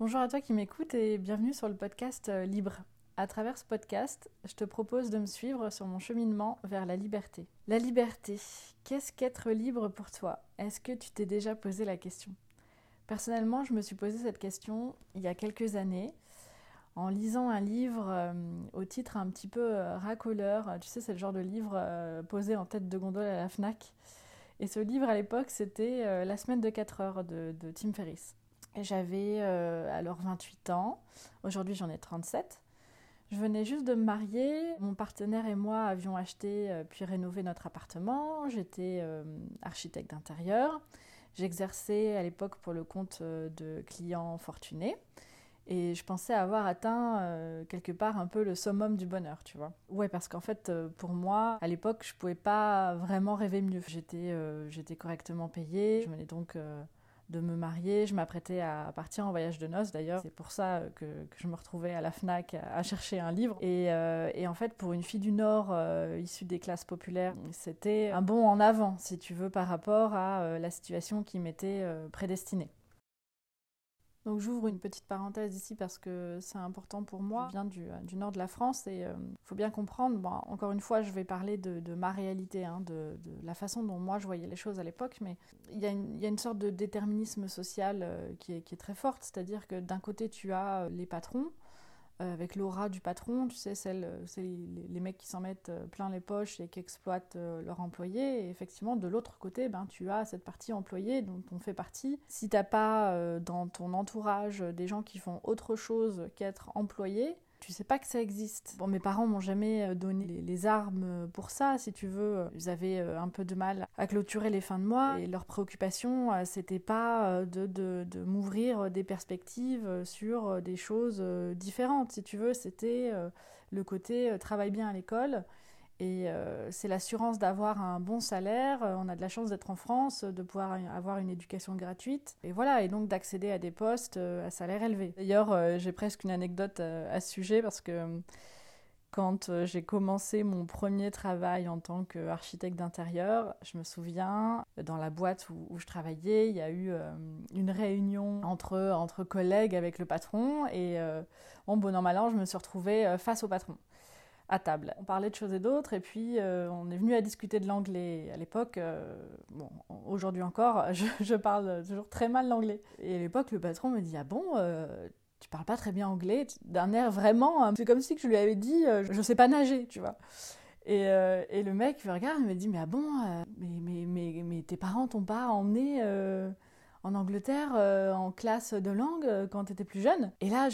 Bonjour à toi qui m'écoutes et bienvenue sur le podcast euh, Libre. À travers ce podcast, je te propose de me suivre sur mon cheminement vers la liberté. La liberté, qu'est-ce qu'être libre pour toi? Est-ce que tu t'es déjà posé la question? Personnellement, je me suis posé cette question il y a quelques années en lisant un livre euh, au titre un petit peu euh, racoleur. Tu sais, c'est le genre de livre posé en tête de gondole à la FNAC. Et ce livre à l'époque, c'était La semaine de 4 heures de Tim Ferriss. J'avais euh, alors 28 ans, aujourd'hui j'en ai 37. Je venais juste de me marier, mon partenaire et moi avions acheté euh, puis rénové notre appartement, j'étais euh, architecte d'intérieur, j'exerçais à l'époque pour le compte de clients fortunés et je pensais avoir atteint quelque part un peu le summum du bonheur, tu vois. Ouais, parce qu'en fait, pour moi, à l'époque, je pouvais pas vraiment rêver mieux. J'étais, j'étais correctement payée, je menais donc de me marier. Je m'apprêtais à partir en voyage de noces d'ailleurs. C'est pour ça que, je me retrouvais à la FNAC à chercher un livre. Et, euh, en fait, pour une fille du Nord euh, issue des classes populaires, c'était un bond en avant, si tu veux, par rapport à euh, la situation qui m'était prédestinée. Donc j'ouvre une petite parenthèse ici parce que c'est important pour moi. Je viens du, du nord de la France et il euh, faut bien comprendre, encore une fois je vais parler de, ma réalité, hein, de, la façon dont moi je voyais les choses à l'époque, mais il y, a une sorte de déterminisme social euh, qui, est, très forte, c'est-à-dire que d'un côté tu as euh, les patrons, euh, avec l'aura du patron, tu sais, celle, euh, c'est les, mecs qui s'en mettent euh, plein les poches et qui exploitent leurs employés. Effectivement, de l'autre côté, ben, tu as cette partie employée dont on fait partie. Si tu n'as pas dans ton entourage des gens qui font autre chose qu'être employé, tu sais pas que ça existe. Bon, mes parents m'ont jamais euh, donné les, armes pour ça, si tu veux. Ils avaient euh, un peu de mal à clôturer les fins de mois et leur préoccupation, euh, c'était pas de, de, de m'ouvrir des perspectives sur des choses différentes, si tu veux. C'était le côté travaille bien à l'école et euh, c'est l'assurance d'avoir un bon salaire. Euh, on a de la chance d'être en France, de pouvoir avoir une éducation gratuite. Et voilà, et donc d'accéder à des postes euh, à salaire élevé. D'ailleurs, j'ai presque une anecdote à ce sujet parce que quand j'ai commencé mon premier travail en tant qu'architecte d'intérieur, je me souviens, dans la boîte où, je travaillais, il y a eu une réunion entre, entre collègues avec le patron. Et en bon an, mal an, je me suis retrouvée face au patron à table. On parlait de choses et d'autres, et puis euh, on est venu à discuter de l'anglais. À l'époque, euh, bon, aujourd'hui encore, je, parle toujours très mal l'anglais. Et à l'époque, le patron me dit Ah bon euh, tu parles pas très bien anglais, d'un air vraiment. C'est comme si je lui avais dit Je sais pas nager, tu vois. Et, et le mec me regarde et me dit Mais ah bon, mais, mais, mais, tes parents t'ont pas emmené en Angleterre euh, en classe de langue euh, quand tu étais plus jeune. Et là,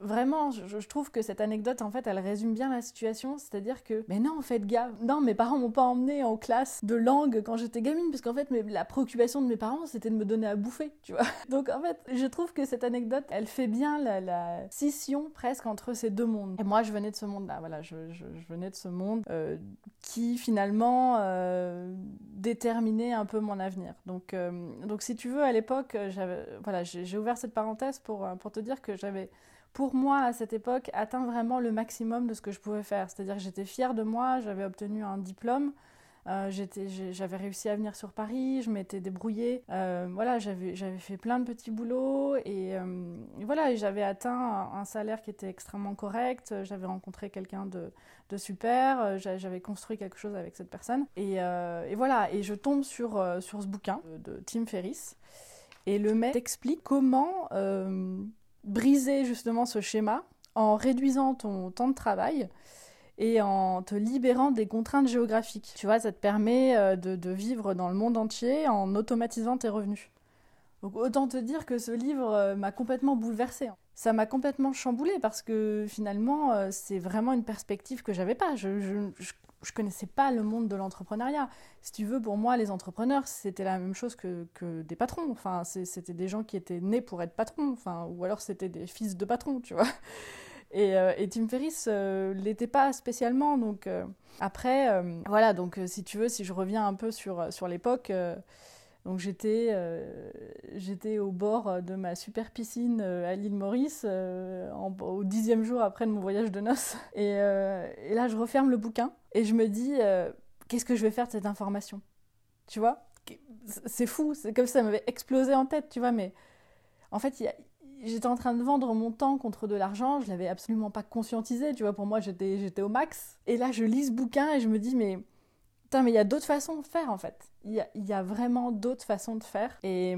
vraiment, je, trouve que cette anecdote, en fait, elle résume bien la situation. C'est-à-dire que, mais non, en fait, gars, non, mes parents m'ont pas emmené en classe de langue quand j'étais gamine, parce qu'en fait, la préoccupation de mes parents, c'était de me donner à bouffer, tu vois. Donc, en fait, je trouve que cette anecdote, elle fait bien la, scission presque entre ces deux mondes. Et moi, je venais de ce monde-là, voilà, je, venais de ce monde euh, qui, finalement, déterminait un peu mon avenir. Donc, donc si tu veux, elle l'époque, euh, voilà, j'ai ouvert cette parenthèse pour, euh, pour te dire que j'avais, pour moi, à cette époque, atteint vraiment le maximum de ce que je pouvais faire. C'est-à-dire que j'étais fière de moi, j'avais obtenu un diplôme, euh, j'avais réussi à venir sur Paris, je m'étais débrouillée. voilà, j'avais fait plein de petits boulots et, voilà, j'avais atteint un, salaire qui était extrêmement correct. J'avais rencontré quelqu'un de, de, super, j'avais construit quelque chose avec cette personne. Et, et, voilà, et je tombe sur, sur ce bouquin de Tim Ferriss. Et le maître explique comment euh, briser justement ce schéma en réduisant ton temps de travail et en te libérant des contraintes géographiques. Tu vois, ça te permet euh, de, vivre dans le monde entier en automatisant tes revenus. Donc autant te dire que ce livre euh, m'a complètement bouleversée. Ça m'a complètement chamboulée parce que finalement, c'est vraiment une perspective que j'avais pas. Je, je, je connaissais pas le monde de l'entrepreneuriat. Si tu veux, pour moi, les entrepreneurs, c'était la même chose que, que des patrons. Enfin, c'était des gens qui étaient nés pour être patrons, enfin, ou alors c'était des fils de patrons, tu vois. Et, euh, et Tim Ferriss euh, l'était pas spécialement. Donc euh, après, voilà. Donc si tu veux, si je reviens un peu sur sur l'époque. Donc j'étais, j'étais au bord de ma super piscine à l'île Maurice au dixième jour après mon voyage de noces. Et, là, je referme le bouquin et je me dis, qu'est-ce que je vais faire de cette information? Tu vois? C'est fou, c'est comme ça m'avait explosé en tête, tu vois, mais en fait, j'étais en train de vendre mon temps contre de l'argent, je l'avais absolument pas conscientisé, tu vois, pour moi j'étais, j'étais au max. Et là je lis ce bouquin et je me dis, mais putain, mais il y a d'autres façons de faire en fait. Il y a, vraiment d'autres façons de faire. Et,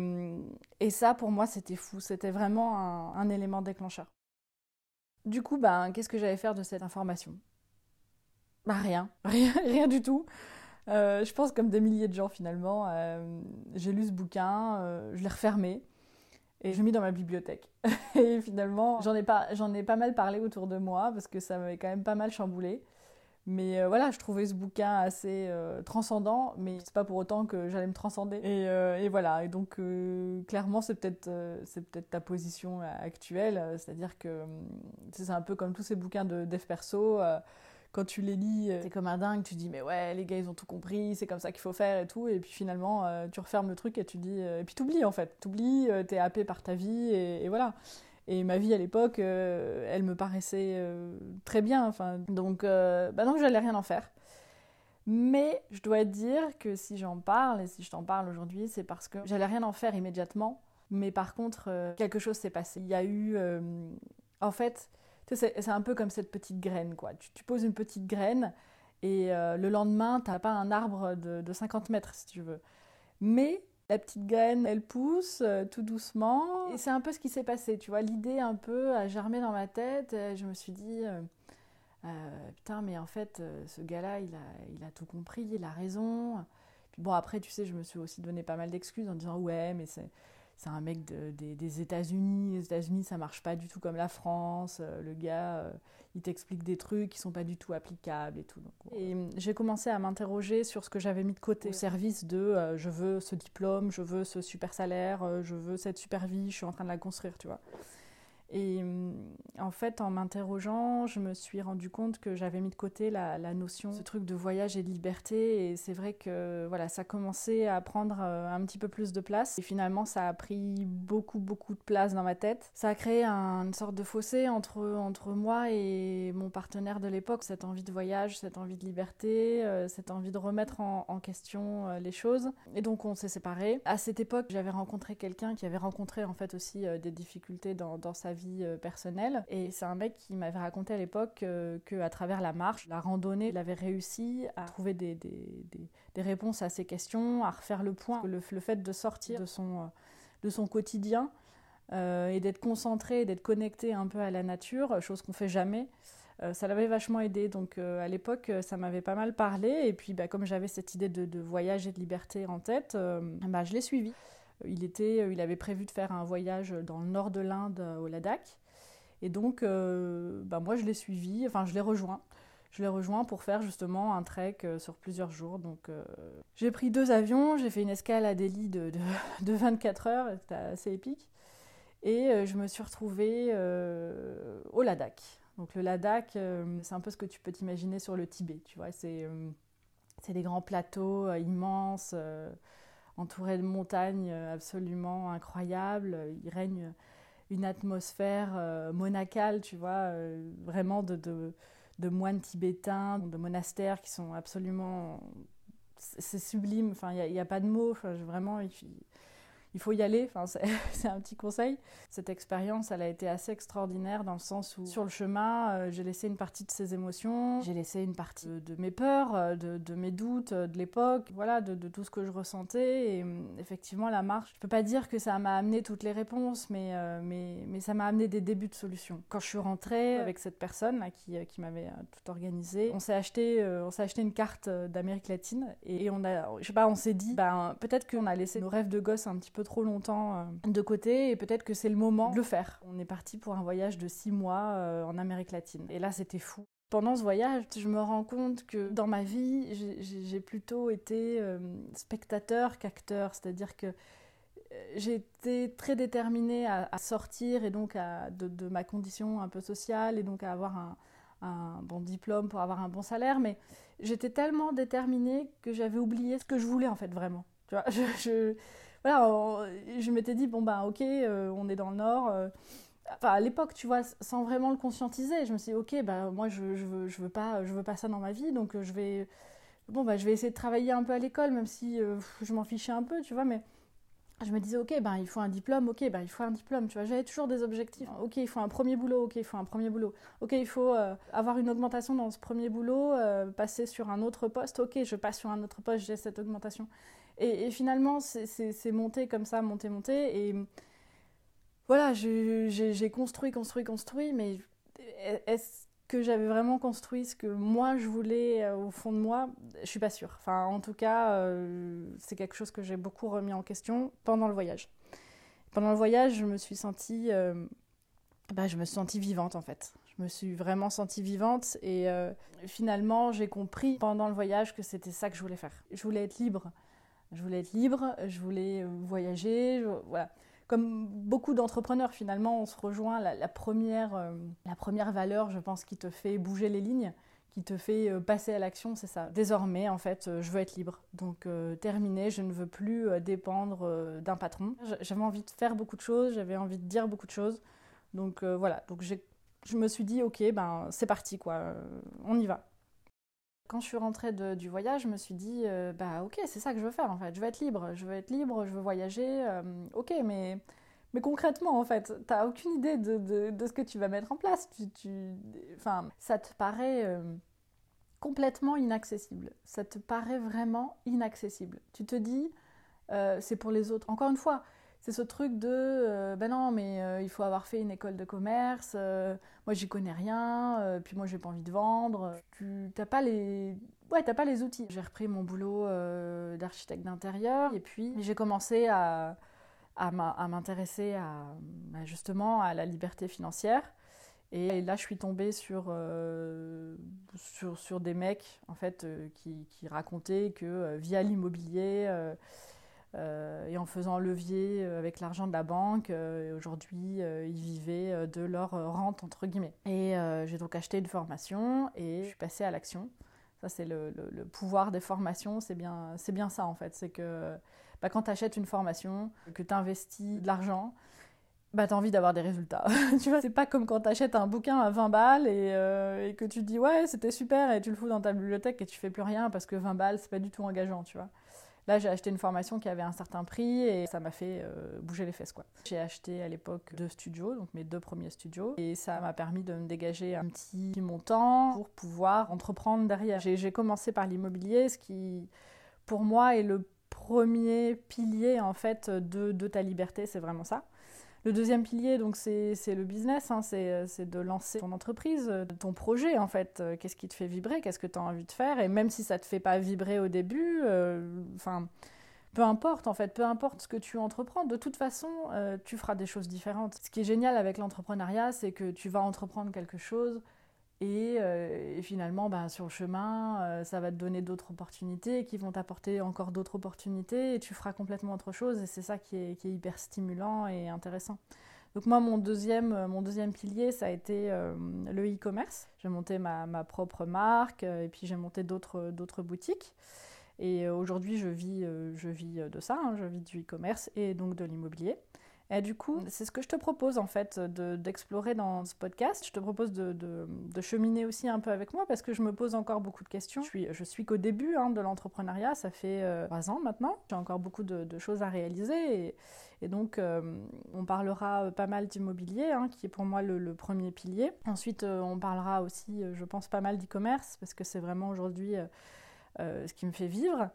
ça pour moi c'était fou, c'était vraiment un, élément déclencheur. Du coup, ben, qu'est-ce que j'allais faire de cette information? Bah rien, rien, rien du tout. Euh, je pense comme des milliers de gens finalement. Euh, j'ai lu ce bouquin, euh, je l'ai refermé et je l'ai mis dans ma bibliothèque. et finalement, j'en ai, pas, j'en ai pas mal parlé autour de moi parce que ça m'avait quand même pas mal chamboulé. Mais voilà, je trouvais ce bouquin assez transcendant, mais c'est pas pour autant que j'allais me transcender. Et, et voilà, et donc clairement, c'est peut-être, c'est peut-être ta position actuelle, c'est-à-dire que c'est un peu comme tous ces bouquins de dev perso quand tu les lis, euh, t'es comme un dingue, tu dis mais ouais, les gars ils ont tout compris, c'est comme ça qu'il faut faire et tout, et puis finalement euh, tu refermes le truc et tu dis, euh, et puis t'oublies en fait, t'oublies, t'es happé par ta vie et, voilà. Et ma vie à l'époque, elle me paraissait très bien, enfin, donc, bah donc j'allais rien en faire. Mais je dois dire que si j'en parle, et si je t'en parle aujourd'hui, c'est parce que j'allais rien en faire immédiatement, mais par contre, quelque chose s'est passé. Il y a eu, en fait, c'est un peu comme cette petite graine, quoi. Tu, poses une petite graine et euh, le lendemain, tu n'as pas un arbre de, 50 mètres, si tu veux. Mais la petite graine, elle pousse euh, tout doucement. Et c'est un peu ce qui s'est passé, tu vois. L'idée un peu a germé dans ma tête. je me suis dit, euh, putain, mais en fait, ce gars-là, il a, tout compris, il a raison. Bon, après, tu sais, je me suis aussi donné pas mal d'excuses en disant, ouais, mais c'est c'est un mec des États-Unis. Les États-Unis, ça marche pas du tout comme la France. Euh, le gars, euh, il t'explique des trucs qui sont pas du tout applicables et tout. et euh, j'ai commencé à m'interroger sur ce que j'avais mis de côté au service de je veux ce diplôme, je veux ce super salaire, je veux cette super vie, je suis en train de la construire, tu vois. Et mm, en fait, en m'interrogeant, je me suis rendu compte que j'avais mis de côté la, notion, ce truc de voyage et de liberté. Et c'est vrai que voilà, ça commençait à prendre euh, un petit peu plus de place. Et finalement, ça a pris beaucoup, beaucoup de place dans ma tête. Ça a créé une sorte de fossé entre, entre moi et mon partenaire de l'époque. Cette envie de voyage, cette envie de liberté, euh, cette envie de remettre en, question euh, les choses. Et donc, on s'est séparés. À cette époque, j'avais rencontré quelqu'un qui avait rencontré en fait aussi des difficultés dans, dans sa vie euh, personnelle. Et c'est un mec qui m'avait raconté à l'époque euh, qu'à travers la marche, la randonnée, il avait réussi à trouver des, des, des, réponses à ses questions, à refaire le point. Le, le fait de sortir de son, euh, de son quotidien et d'être concentré, d'être connecté un peu à la nature, chose qu'on fait jamais. ça l'avait vachement aidé. Donc à l'époque, ça m'avait pas mal parlé. Et puis bah, comme j'avais cette idée de, de, voyage et de liberté en tête, bah, je l'ai suivi. Il, était, euh, il avait prévu de faire un voyage dans le nord de l'Inde, euh, au Ladakh. Et donc, euh, bah, moi, je l'ai suivi, enfin, je l'ai rejoint. Je l'ai rejoint pour faire justement un trek sur plusieurs jours. Donc, j'ai pris deux avions, j'ai fait une escale à Delhi de, de, 24 heures, c'était assez épique. Et je me suis retrouvée au Ladakh. Donc, le Ladakh, c'est un peu ce que tu peux t'imaginer sur le Tibet, tu vois. C'est des grands plateaux immenses entouré de montagnes euh, absolument incroyables. Il règne une atmosphère euh, monacale, tu vois, euh, vraiment de, moines tibétains, de monastères qui sont absolument... C'est sublime, enfin, il n'y a, pas de mots, vraiment, faut y aller, enfin, c'est un petit conseil. Cette expérience, elle a été assez extraordinaire dans le sens où sur le chemin, euh, j'ai laissé une partie de ses émotions, j'ai laissé une partie de, mes peurs, euh, de, mes doutes, euh, de l'époque, voilà, de, tout ce que je ressentais. Et effectivement, la marche, je peux pas dire que ça m'a amené toutes les réponses, mais, mais, mais ça m'a amené des débuts de solutions. Quand je suis rentrée avec cette personne là, qui, qui m'avait tout organisé, on s'est acheté, on s'est acheté une carte d'Amérique latine et on a, je sais pas, on s'est dit, ben, peut-être qu'on a laissé nos rêves de gosse un petit peu trop longtemps euh, de côté et peut-être que c'est le moment de le faire. On est parti pour un voyage de six mois euh, en Amérique latine. Et là, c'était fou. Pendant ce voyage, je me rends compte que dans ma vie, j'ai plutôt été euh, spectateur qu'acteur. C'est-à-dire que été très déterminée à, sortir et donc à, de, ma condition un peu sociale et donc à avoir un, bon diplôme pour avoir un bon salaire. Mais j'étais tellement déterminée que j'avais oublié ce que je voulais en fait vraiment. Tu vois, voilà, je m'étais dit, bon ben ok, euh, on est dans le Nord. Euh, enfin, à l'époque, tu vois, sans vraiment le conscientiser, je me suis dit, ok, ben moi je, je, veux, je, veux pas, je veux pas ça dans ma vie, donc euh, je vais, bon, ben, je vais essayer de travailler un peu à l'école, même si je m'en fichais un peu, tu vois, mais je me disais, ok, ben, il faut un diplôme, ok, ben, il faut un diplôme, tu vois, j'avais toujours des objectifs. Ok, il faut un premier boulot, ok, il faut un premier boulot. Ok, il faut euh, avoir une augmentation dans ce premier boulot, euh, passer sur un autre poste, ok, je passe sur un autre poste, j'ai cette augmentation. Et, finalement, c'est monté comme ça, monté, monté, et voilà, j'ai construit, construit, construit, mais est-ce que j'avais vraiment construit ce que moi je voulais euh, au fond de moi, je suis pas sûre. Enfin, en tout cas, euh, c'est quelque chose que j'ai beaucoup remis en question pendant le voyage. Pendant le voyage, je me suis sentie, euh, bah, je me suis sentie vivante en fait. Je me suis vraiment sentie vivante et finalement, j'ai compris pendant le voyage que c'était ça que je voulais faire. Je voulais être libre. Je voulais être libre. Je voulais voyager. voilà comme beaucoup d'entrepreneurs, finalement, on se rejoint. La, première, euh, la première valeur, je pense, qui te fait bouger les lignes, qui te fait euh, passer à l'action, c'est ça. Désormais, en fait, euh, je veux être libre. Donc, terminé, je ne veux plus dépendre d'un patron. J'avais envie de faire beaucoup de choses, j'avais envie de dire beaucoup de choses. Donc, voilà. Donc, je me suis dit, ok, ben, c'est parti, quoi. on y va. Quand je suis rentrée du voyage, je me suis dit, euh, bah ok, c'est ça que je veux faire en fait. Je veux être libre, je veux être libre, je veux voyager. Euh, ok, mais, mais concrètement en fait, tu n'as aucune idée de, ce que tu vas mettre en place. Tu, tu... Enfin, ça te paraît euh, complètement inaccessible. Ça te paraît vraiment inaccessible. Tu te dis, c'est pour les autres. Encore une fois, c'est ce truc de euh, ben non mais euh, il faut avoir fait une école de commerce euh, moi j'y connais rien puis moi j'ai pas envie de vendre. Tu t'as pas les ouais t'as pas les outils. J'ai repris mon boulot d'architecte d'intérieur et puis j'ai commencé à à m'intéresser à, bah, justement à la liberté financière. Et là, je suis tombée sur, sur, des mecs en fait, qui, racontaient que via l'immobilier, euh, et en faisant levier euh, avec l'argent de la banque, euh, aujourd'hui ils vivaient de leur rente entre guillemets. Et j'ai donc acheté une formation et je suis passée à l'action. Ça c'est le, le, pouvoir des formations, c'est bien, bien ça en fait. C'est que bah, quand tu achètes une formation, que tu investis de l'argent, bah, tu as envie d'avoir des résultats. tu vois, c'est pas comme quand tu achètes un bouquin à 20 balles et, et que tu te dis ouais, c'était super et tu le fous dans ta bibliothèque et tu fais plus rien parce que 20 balles, c'est pas du tout engageant, tu vois. Là, j'ai acheté une formation qui avait un certain prix et ça m'a fait euh, bouger les fesses. J'ai acheté à l'époque deux studios, donc mes deux premiers studios, et ça m'a permis de me dégager un petit montant pour pouvoir entreprendre derrière. J'ai commencé par l'immobilier, ce qui, pour moi, est le premier pilier en fait de, de ta liberté, c'est vraiment ça. Le deuxième pilier, donc, c'est le business, hein, c'est de lancer ton entreprise, euh, ton projet, en fait. Euh, qu'est-ce qui te fait vibrer? Qu'est-ce que tu as envie de faire? Et même si ça ne te fait pas vibrer au début, euh, enfin, peu importe, en fait, peu importe ce que tu entreprends, de toute façon, tu feras des choses différentes. Ce qui est génial avec l'entrepreneuriat, c'est que tu vas entreprendre quelque chose euh, et, finalement, ben, sur le chemin, euh, ça va te donner d'autres opportunités qui vont t'apporter encore d'autres opportunités et tu feras complètement autre chose. Et c'est ça qui est, hyper stimulant et intéressant. Donc moi, mon deuxième, euh, mon deuxième pilier, ça a été le e-commerce. J'ai monté ma, ma, propre marque et puis j'ai monté d'autres, boutiques. Et aujourd'hui, je vis, je vis de ça, hein. je vis du e-commerce et donc de l'immobilier. Et du coup, c'est ce que je te propose en fait d'explorer dans ce podcast. Je te propose de, de, cheminer aussi un peu avec moi parce que je me pose encore beaucoup de questions. Je suis, je suis qu'au début hein, de l'entrepreneuriat, ça fait euh, trois ans maintenant. J'ai encore beaucoup de, choses à réaliser et, et donc euh, on parlera pas mal d'immobilier, hein, qui est pour moi le, premier pilier. Ensuite, euh, on parlera aussi, je pense, pas mal d'e-commerce parce que c'est vraiment aujourd'hui ce qui me fait vivre.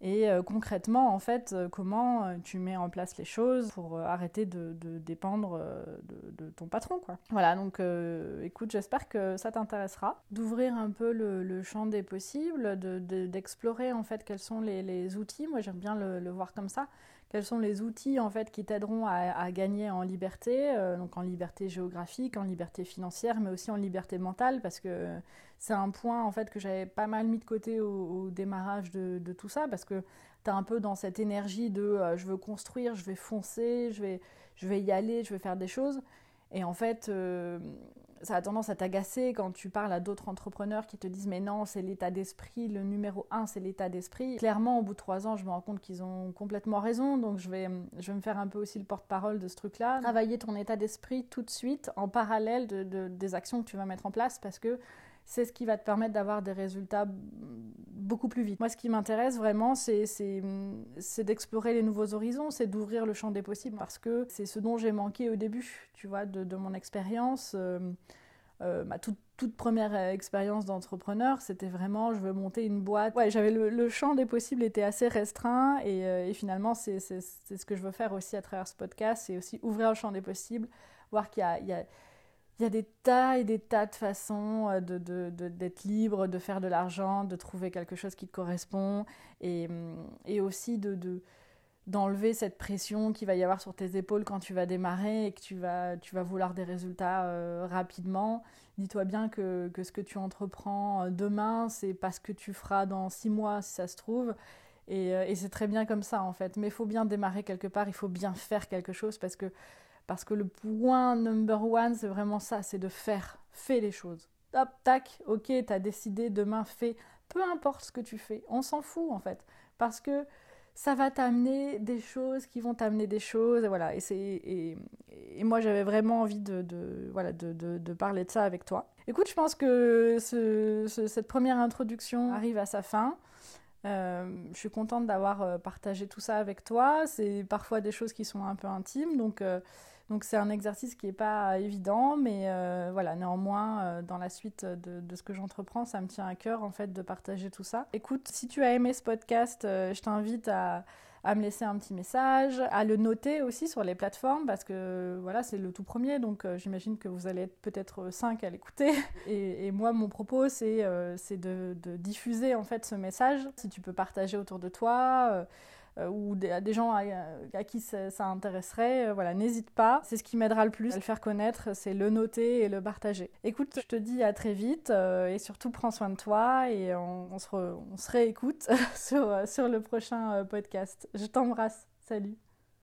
Et euh, concrètement, en fait, euh, comment euh, tu mets en place les choses pour arrêter de, dépendre de, ton patron, quoi. Voilà, donc écoute, j'espère que ça t'intéressera. D'ouvrir un peu le, champ des possibles, d'explorer en fait quels sont les, outils. Moi, j'aime bien le, voir comme ça. Quels sont les outils en fait qui t'aideront à, gagner en liberté, donc en liberté géographique, en liberté financière, mais aussi en liberté mentale, parce que c'est un point en fait que j'avais pas mal mis de côté au, démarrage de, tout ça parce que tu es un peu dans cette énergie de euh, je veux construire, je vais foncer, je vais y aller, je vais faire des choses. Et en fait, euh, ça a tendance à t'agacer quand tu parles à d'autres entrepreneurs qui te disent mais non, c'est l'état d'esprit, le numéro un, c'est l'état d'esprit. Clairement, au bout de trois ans, je me rends compte qu'ils ont complètement raison, donc je vais, me faire un peu aussi le porte-parole de ce truc-là. Travailler ton état d'esprit tout de suite en parallèle de, des actions que tu vas mettre en place parce que c'est ce qui va te permettre d'avoir des résultats beaucoup plus vite. Moi, ce qui m'intéresse vraiment, c'est d'explorer les nouveaux horizons, c'est d'ouvrir le champ des possibles, parce que c'est ce dont j'ai manqué au début, tu vois, de, mon expérience. Euh, euh, ma toute, première expérience d'entrepreneur, c'était vraiment, je veux monter une boîte. Ouais, j'avais le, champ des possibles était assez restreint, et, euh, finalement, c'est ce que je veux faire aussi à travers ce podcast, c'est aussi ouvrir le champ des possibles, voir qu'il a y a des tas et des tas de façons euh, d'être de, libre, de faire de l'argent, de trouver quelque chose qui te correspond et, mm, et aussi de, d'enlever cette pression qu'il va y avoir sur tes épaules quand tu vas démarrer et que tu vas, tu vas vouloir des résultats euh, rapidement. Dis-toi bien que, que, ce que tu entreprends euh, demain, c'est pas ce que tu feras dans six mois si ça se trouve. Et, et c'est très bien comme ça en fait. Mais il faut bien démarrer quelque part, il faut bien faire quelque chose parce que parce que le point number one, c'est vraiment ça, c'est de faire. Fais les choses. Hop, tac, ok, t'as décidé, demain, fais. Peu importe ce que tu fais, on s'en fout en fait. Parce que ça va t'amener des choses qui vont t'amener des choses. Et voilà, et, et, et moi j'avais vraiment envie de, voilà, de, parler de ça avec toi. Écoute, je pense que ce, cette première introduction arrive à sa fin. Euh, je suis contente d'avoir euh, partagé tout ça avec toi. C'est parfois des choses qui sont un peu intimes, donc euh, donc c'est un exercice qui n'est pas évident, mais euh, voilà, néanmoins, euh, dans la suite de, ce que j'entreprends, ça me tient à cœur en fait de partager tout ça. Écoute, si tu as aimé ce podcast, euh, je t'invite à, me laisser un petit message, à le noter aussi sur les plateformes, parce que voilà, c'est le tout premier, donc j'imagine que vous allez être peut-être cinq à l'écouter. Et, moi, mon propos, c'est de, diffuser en fait ce message. Si tu peux partager autour de toi ou des, des gens à, qui ça, intéresserait, euh, voilà, n'hésite pas. C'est ce qui m'aidera le plus à le faire connaître, c'est le noter et le partager. Écoute, je te dis à très vite euh, et surtout prends soin de toi et on, se, on se réécoute sur, sur le prochain podcast. Je t'embrasse. Salut.